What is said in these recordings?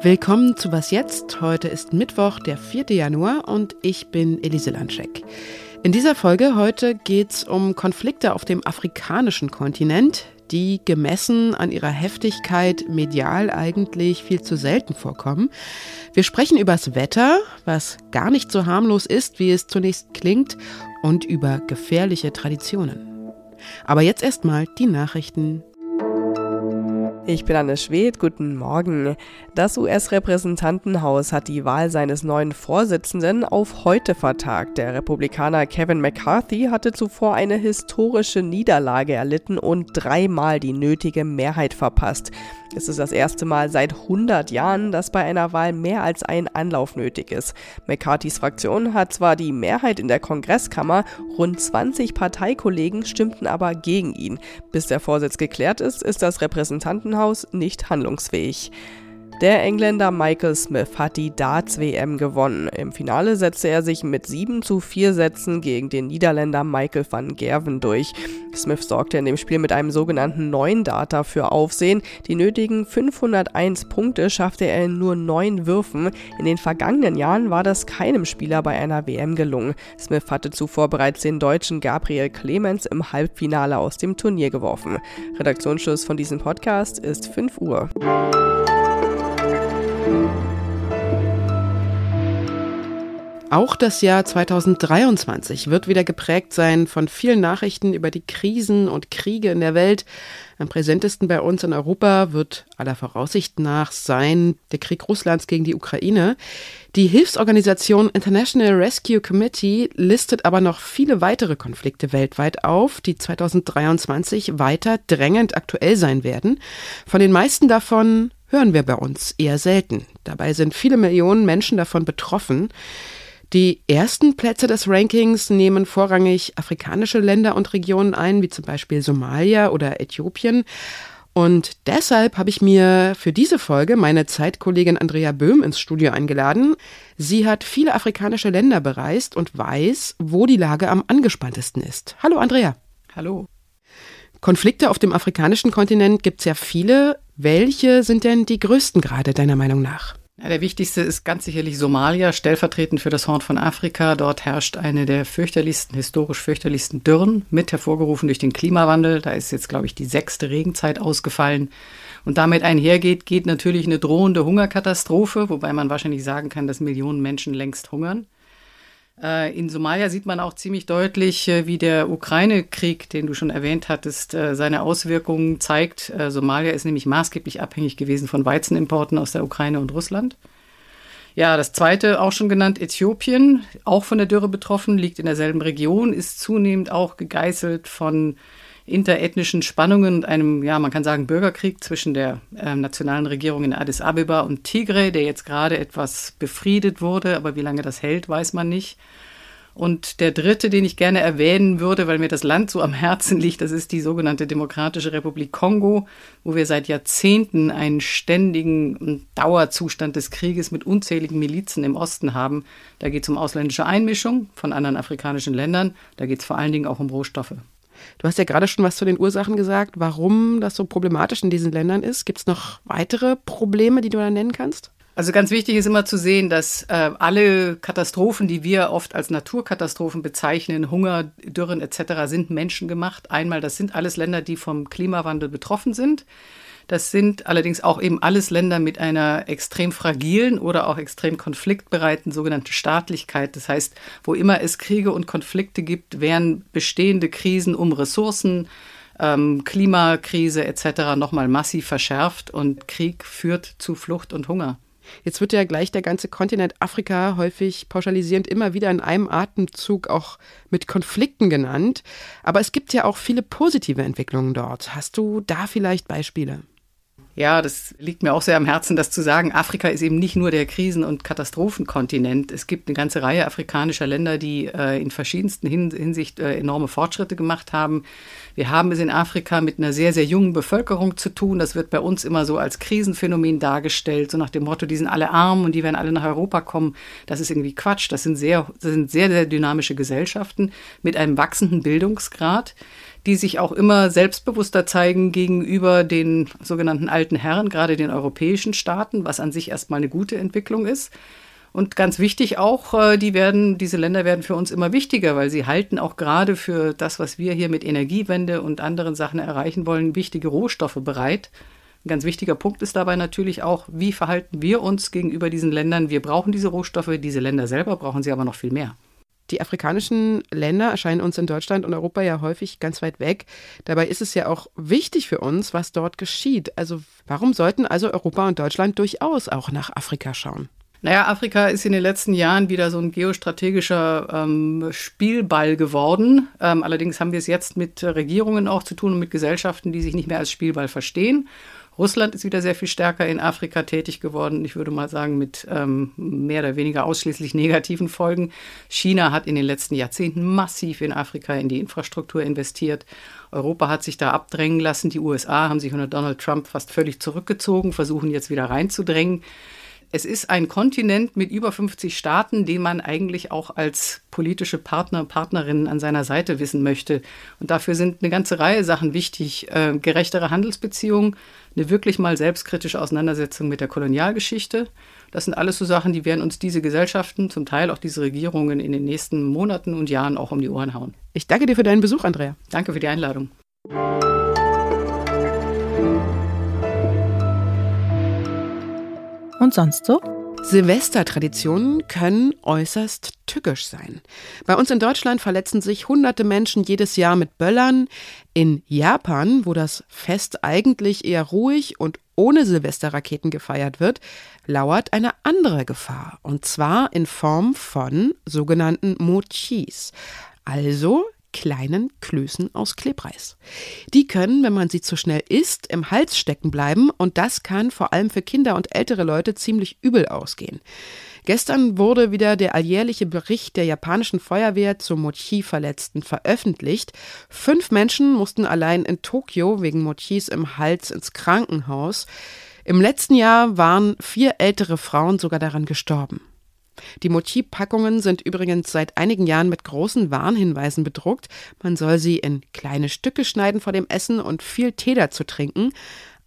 Willkommen zu Was jetzt? Heute ist Mittwoch, der 4. Januar und ich bin Elise Landscheck. In dieser Folge heute geht es um Konflikte auf dem afrikanischen Kontinent, die gemessen an ihrer Heftigkeit medial eigentlich viel zu selten vorkommen. Wir sprechen übers Wetter, was gar nicht so harmlos ist, wie es zunächst klingt, und über gefährliche Traditionen. Aber jetzt erstmal die Nachrichten ich bin Anne Schwedt, guten Morgen. Das US-Repräsentantenhaus hat die Wahl seines neuen Vorsitzenden auf heute vertagt. Der Republikaner Kevin McCarthy hatte zuvor eine historische Niederlage erlitten und dreimal die nötige Mehrheit verpasst. Es ist das erste Mal seit 100 Jahren, dass bei einer Wahl mehr als ein Anlauf nötig ist. McCarthys Fraktion hat zwar die Mehrheit in der Kongresskammer, rund 20 Parteikollegen stimmten aber gegen ihn. Bis der Vorsitz geklärt ist, ist das Repräsentantenhaus nicht handlungsfähig. Der Engländer Michael Smith hat die Darts-WM gewonnen. Im Finale setzte er sich mit 7 zu 4 Sätzen gegen den Niederländer Michael van Gerven durch. Smith sorgte in dem Spiel mit einem sogenannten neuen Data für Aufsehen. Die nötigen 501 Punkte schaffte er in nur neun Würfen. In den vergangenen Jahren war das keinem Spieler bei einer WM gelungen. Smith hatte zuvor bereits den Deutschen Gabriel Clemens im Halbfinale aus dem Turnier geworfen. Redaktionsschluss von diesem Podcast ist 5 Uhr. Auch das Jahr 2023 wird wieder geprägt sein von vielen Nachrichten über die Krisen und Kriege in der Welt. Am präsentesten bei uns in Europa wird aller Voraussicht nach sein der Krieg Russlands gegen die Ukraine. Die Hilfsorganisation International Rescue Committee listet aber noch viele weitere Konflikte weltweit auf, die 2023 weiter drängend aktuell sein werden. Von den meisten davon hören wir bei uns eher selten. Dabei sind viele Millionen Menschen davon betroffen. Die ersten Plätze des Rankings nehmen vorrangig afrikanische Länder und Regionen ein, wie zum Beispiel Somalia oder Äthiopien. Und deshalb habe ich mir für diese Folge meine Zeitkollegin Andrea Böhm ins Studio eingeladen. Sie hat viele afrikanische Länder bereist und weiß, wo die Lage am angespanntesten ist. Hallo Andrea. Hallo. Konflikte auf dem afrikanischen Kontinent gibt es ja viele. Welche sind denn die größten gerade deiner Meinung nach? Ja, der wichtigste ist ganz sicherlich Somalia, stellvertretend für das Horn von Afrika. Dort herrscht eine der fürchterlichsten, historisch fürchterlichsten Dürren, mit hervorgerufen durch den Klimawandel. Da ist jetzt, glaube ich, die sechste Regenzeit ausgefallen. Und damit einhergeht, geht natürlich eine drohende Hungerkatastrophe, wobei man wahrscheinlich sagen kann, dass Millionen Menschen längst hungern. Äh, in Somalia sieht man auch ziemlich deutlich, äh, wie der Ukraine-Krieg, den du schon erwähnt hattest, äh, seine Auswirkungen zeigt. Somalia ist nämlich maßgeblich abhängig gewesen von Weizenimporten aus der Ukraine und Russland. Ja, das zweite, auch schon genannt, Äthiopien, auch von der Dürre betroffen, liegt in derselben Region, ist zunehmend auch gegeißelt von interethnischen Spannungen und einem, ja, man kann sagen, Bürgerkrieg zwischen der äh, nationalen Regierung in Addis Abeba und Tigray, der jetzt gerade etwas befriedet wurde, aber wie lange das hält, weiß man nicht. Und der dritte, den ich gerne erwähnen würde, weil mir das Land so am Herzen liegt, das ist die sogenannte Demokratische Republik Kongo, wo wir seit Jahrzehnten einen ständigen Dauerzustand des Krieges mit unzähligen Milizen im Osten haben. Da geht es um ausländische Einmischung von anderen afrikanischen Ländern. Da geht es vor allen Dingen auch um Rohstoffe. Du hast ja gerade schon was zu den Ursachen gesagt, warum das so problematisch in diesen Ländern ist. Gibt es noch weitere Probleme, die du da nennen kannst? Also ganz wichtig ist immer zu sehen, dass äh, alle Katastrophen, die wir oft als Naturkatastrophen bezeichnen, Hunger, Dürren etc., sind menschengemacht. Einmal, das sind alles Länder, die vom Klimawandel betroffen sind. Das sind allerdings auch eben alles Länder mit einer extrem fragilen oder auch extrem konfliktbereiten sogenannten Staatlichkeit. Das heißt, wo immer es Kriege und Konflikte gibt, werden bestehende Krisen um Ressourcen, ähm, Klimakrise etc. nochmal massiv verschärft und Krieg führt zu Flucht und Hunger. Jetzt wird ja gleich der ganze Kontinent Afrika häufig pauschalisierend immer wieder in einem Atemzug auch mit Konflikten genannt. Aber es gibt ja auch viele positive Entwicklungen dort. Hast du da vielleicht Beispiele? Ja, das liegt mir auch sehr am Herzen, das zu sagen. Afrika ist eben nicht nur der Krisen- und Katastrophenkontinent. Es gibt eine ganze Reihe afrikanischer Länder, die äh, in verschiedensten Hinsicht äh, enorme Fortschritte gemacht haben. Wir haben es in Afrika mit einer sehr, sehr jungen Bevölkerung zu tun. Das wird bei uns immer so als Krisenphänomen dargestellt, so nach dem Motto, die sind alle arm und die werden alle nach Europa kommen. Das ist irgendwie Quatsch. Das sind sehr, das sind sehr, sehr dynamische Gesellschaften mit einem wachsenden Bildungsgrad die sich auch immer selbstbewusster zeigen gegenüber den sogenannten alten Herren, gerade den europäischen Staaten, was an sich erstmal eine gute Entwicklung ist. Und ganz wichtig auch, äh, die werden, diese Länder werden für uns immer wichtiger, weil sie halten auch gerade für das, was wir hier mit Energiewende und anderen Sachen erreichen wollen, wichtige Rohstoffe bereit. Ein ganz wichtiger Punkt ist dabei natürlich auch, wie verhalten wir uns gegenüber diesen Ländern? Wir brauchen diese Rohstoffe, diese Länder selber brauchen sie aber noch viel mehr. Die afrikanischen Länder erscheinen uns in Deutschland und Europa ja häufig ganz weit weg. Dabei ist es ja auch wichtig für uns, was dort geschieht. Also warum sollten also Europa und Deutschland durchaus auch nach Afrika schauen? Naja, Afrika ist in den letzten Jahren wieder so ein geostrategischer ähm, Spielball geworden. Ähm, allerdings haben wir es jetzt mit Regierungen auch zu tun und mit Gesellschaften, die sich nicht mehr als Spielball verstehen. Russland ist wieder sehr viel stärker in Afrika tätig geworden. Ich würde mal sagen, mit ähm, mehr oder weniger ausschließlich negativen Folgen. China hat in den letzten Jahrzehnten massiv in Afrika in die Infrastruktur investiert. Europa hat sich da abdrängen lassen. Die USA haben sich unter Donald Trump fast völlig zurückgezogen, versuchen jetzt wieder reinzudrängen es ist ein Kontinent mit über 50 Staaten, den man eigentlich auch als politische Partner, Partnerinnen an seiner Seite wissen möchte. Und dafür sind eine ganze Reihe Sachen wichtig. Äh, gerechtere Handelsbeziehungen, eine wirklich mal selbstkritische Auseinandersetzung mit der Kolonialgeschichte. Das sind alles so Sachen, die werden uns diese Gesellschaften, zum Teil auch diese Regierungen in den nächsten Monaten und Jahren auch um die Ohren hauen. Ich danke dir für deinen Besuch, Andrea. Danke für die Einladung. Und sonst so? Silvestertraditionen können äußerst tückisch sein. Bei uns in Deutschland verletzen sich hunderte Menschen jedes Jahr mit Böllern. In Japan, wo das Fest eigentlich eher ruhig und ohne Silvesterraketen gefeiert wird, lauert eine andere Gefahr, und zwar in Form von sogenannten Mochis, also kleinen Klößen aus Klebreis. Die können, wenn man sie zu schnell isst, im Hals stecken bleiben und das kann vor allem für Kinder und ältere Leute ziemlich übel ausgehen. Gestern wurde wieder der alljährliche Bericht der japanischen Feuerwehr zu Mochi-Verletzten veröffentlicht. Fünf Menschen mussten allein in Tokio wegen Mochis im Hals ins Krankenhaus. Im letzten Jahr waren vier ältere Frauen sogar daran gestorben. Die Mochi-Packungen sind übrigens seit einigen Jahren mit großen Warnhinweisen bedruckt. Man soll sie in kleine Stücke schneiden vor dem Essen und viel Tee dazu trinken.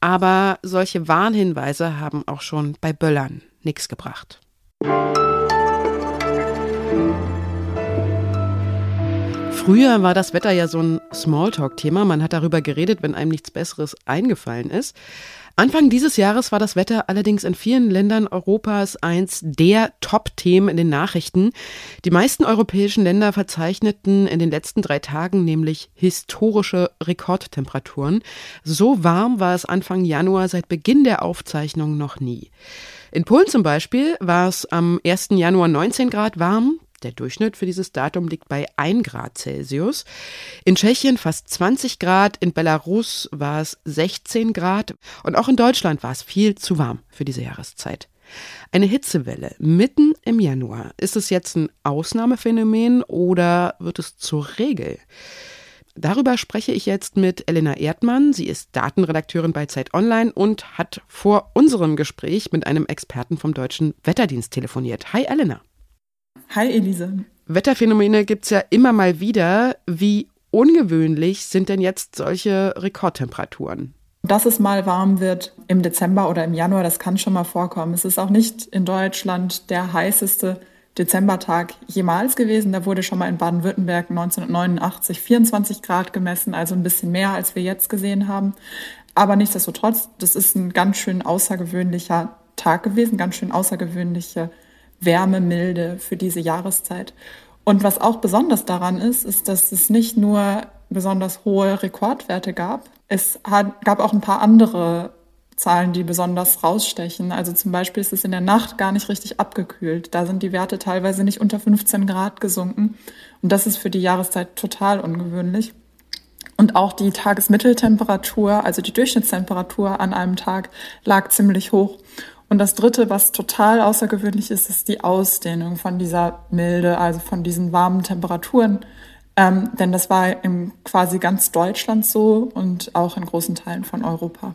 Aber solche Warnhinweise haben auch schon bei Böllern nichts gebracht. Früher war das Wetter ja so ein Smalltalk-Thema. Man hat darüber geredet, wenn einem nichts Besseres eingefallen ist. Anfang dieses Jahres war das Wetter allerdings in vielen Ländern Europas eins der Top-Themen in den Nachrichten. Die meisten europäischen Länder verzeichneten in den letzten drei Tagen nämlich historische Rekordtemperaturen. So warm war es Anfang Januar seit Beginn der Aufzeichnung noch nie. In Polen zum Beispiel war es am 1. Januar 19 Grad warm, der Durchschnitt für dieses Datum liegt bei 1 Grad Celsius. In Tschechien fast 20 Grad, in Belarus war es 16 Grad und auch in Deutschland war es viel zu warm für diese Jahreszeit. Eine Hitzewelle mitten im Januar. Ist es jetzt ein Ausnahmephänomen oder wird es zur Regel? Darüber spreche ich jetzt mit Elena Erdmann. Sie ist Datenredakteurin bei Zeit Online und hat vor unserem Gespräch mit einem Experten vom Deutschen Wetterdienst telefoniert. Hi Elena. Hi Elise. Wetterphänomene gibt es ja immer mal wieder. Wie ungewöhnlich sind denn jetzt solche Rekordtemperaturen? Dass es mal warm wird im Dezember oder im Januar, das kann schon mal vorkommen. Es ist auch nicht in Deutschland der heißeste Dezembertag jemals gewesen. Da wurde schon mal in Baden-Württemberg 1989 24 Grad gemessen, also ein bisschen mehr, als wir jetzt gesehen haben. Aber nichtsdestotrotz, das ist ein ganz schön außergewöhnlicher Tag gewesen, ganz schön außergewöhnliche Wärme, Milde für diese Jahreszeit. Und was auch besonders daran ist, ist, dass es nicht nur besonders hohe Rekordwerte gab, es hat, gab auch ein paar andere Zahlen, die besonders rausstechen. Also zum Beispiel ist es in der Nacht gar nicht richtig abgekühlt. Da sind die Werte teilweise nicht unter 15 Grad gesunken. Und das ist für die Jahreszeit total ungewöhnlich. Und auch die Tagesmitteltemperatur, also die Durchschnittstemperatur an einem Tag, lag ziemlich hoch. Und das Dritte, was total außergewöhnlich ist, ist die Ausdehnung von dieser Milde, also von diesen warmen Temperaturen. Ähm, denn das war in quasi ganz Deutschland so und auch in großen Teilen von Europa.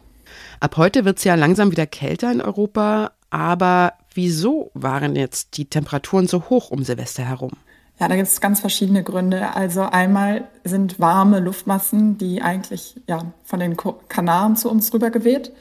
Ab heute wird es ja langsam wieder kälter in Europa. Aber wieso waren jetzt die Temperaturen so hoch um Silvester herum? Ja, da gibt es ganz verschiedene Gründe. Also einmal sind warme Luftmassen, die eigentlich ja, von den Kanaren zu uns rübergeweht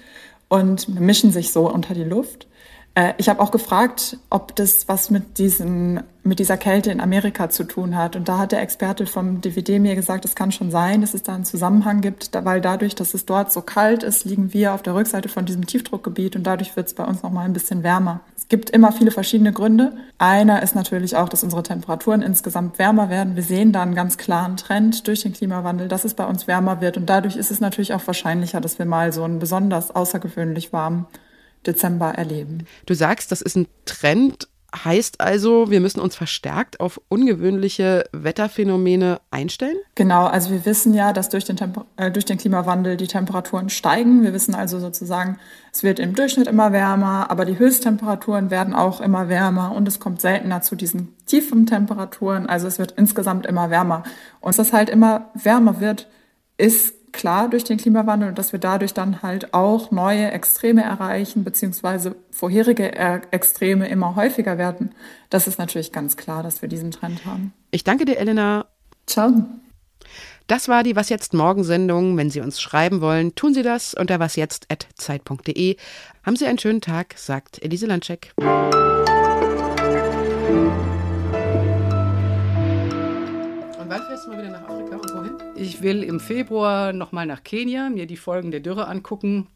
und mischen sich so unter die Luft. Äh, ich habe auch gefragt, ob das was mit, diesem, mit dieser Kälte in Amerika zu tun hat. Und da hat der Experte vom DVD mir gesagt, es kann schon sein, dass es da einen Zusammenhang gibt, weil dadurch, dass es dort so kalt ist, liegen wir auf der Rückseite von diesem Tiefdruckgebiet und dadurch wird es bei uns nochmal ein bisschen wärmer. Es gibt immer viele verschiedene Gründe. Einer ist natürlich auch, dass unsere Temperaturen insgesamt wärmer werden. Wir sehen da einen ganz klaren Trend durch den Klimawandel, dass es bei uns wärmer wird. Und dadurch ist es natürlich auch wahrscheinlicher, dass wir mal so einen besonders außergewöhnlich warmen Dezember erleben. Du sagst, das ist ein Trend. Heißt also, wir müssen uns verstärkt auf ungewöhnliche Wetterphänomene einstellen? Genau, also wir wissen ja, dass durch den, Temper äh, durch den Klimawandel die Temperaturen steigen. Wir wissen also sozusagen, es wird im Durchschnitt immer wärmer, aber die Höchsttemperaturen werden auch immer wärmer und es kommt seltener zu diesen tiefen Temperaturen. Also es wird insgesamt immer wärmer. Und dass es halt immer wärmer wird, ist klar durch den Klimawandel und dass wir dadurch dann halt auch neue Extreme erreichen, beziehungsweise vorherige Extreme immer häufiger werden, das ist natürlich ganz klar, dass wir diesen Trend haben. Ich danke dir, Elena. Ciao. Das war die Was jetzt Morgensendung. Wenn Sie uns schreiben wollen, tun Sie das unter wasjetzt.zeit.de. Haben Sie einen schönen Tag, sagt Elise Landscheck. Und wann fährst du mal wieder nach Afrika? Ich will im Februar nochmal nach Kenia, mir die Folgen der Dürre angucken.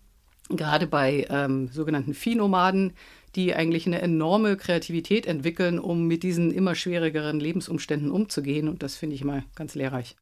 Gerade bei ähm, sogenannten Viehnomaden, die eigentlich eine enorme Kreativität entwickeln, um mit diesen immer schwierigeren Lebensumständen umzugehen. Und das finde ich mal ganz lehrreich.